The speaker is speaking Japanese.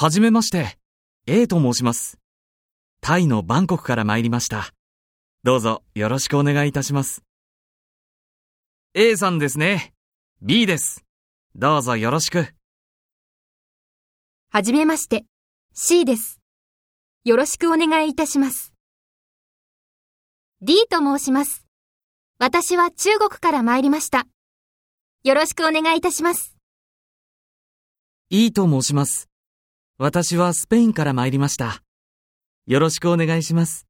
はじめまして、A と申します。タイのバンコクから参りました。どうぞよろしくお願いいたします。A さんですね。B です。どうぞよろしく。はじめまして、C です。よろしくお願いいたします。D と申します。私は中国から参りました。よろしくお願いいたします。E と申します。私はスペインから参りました。よろしくお願いします。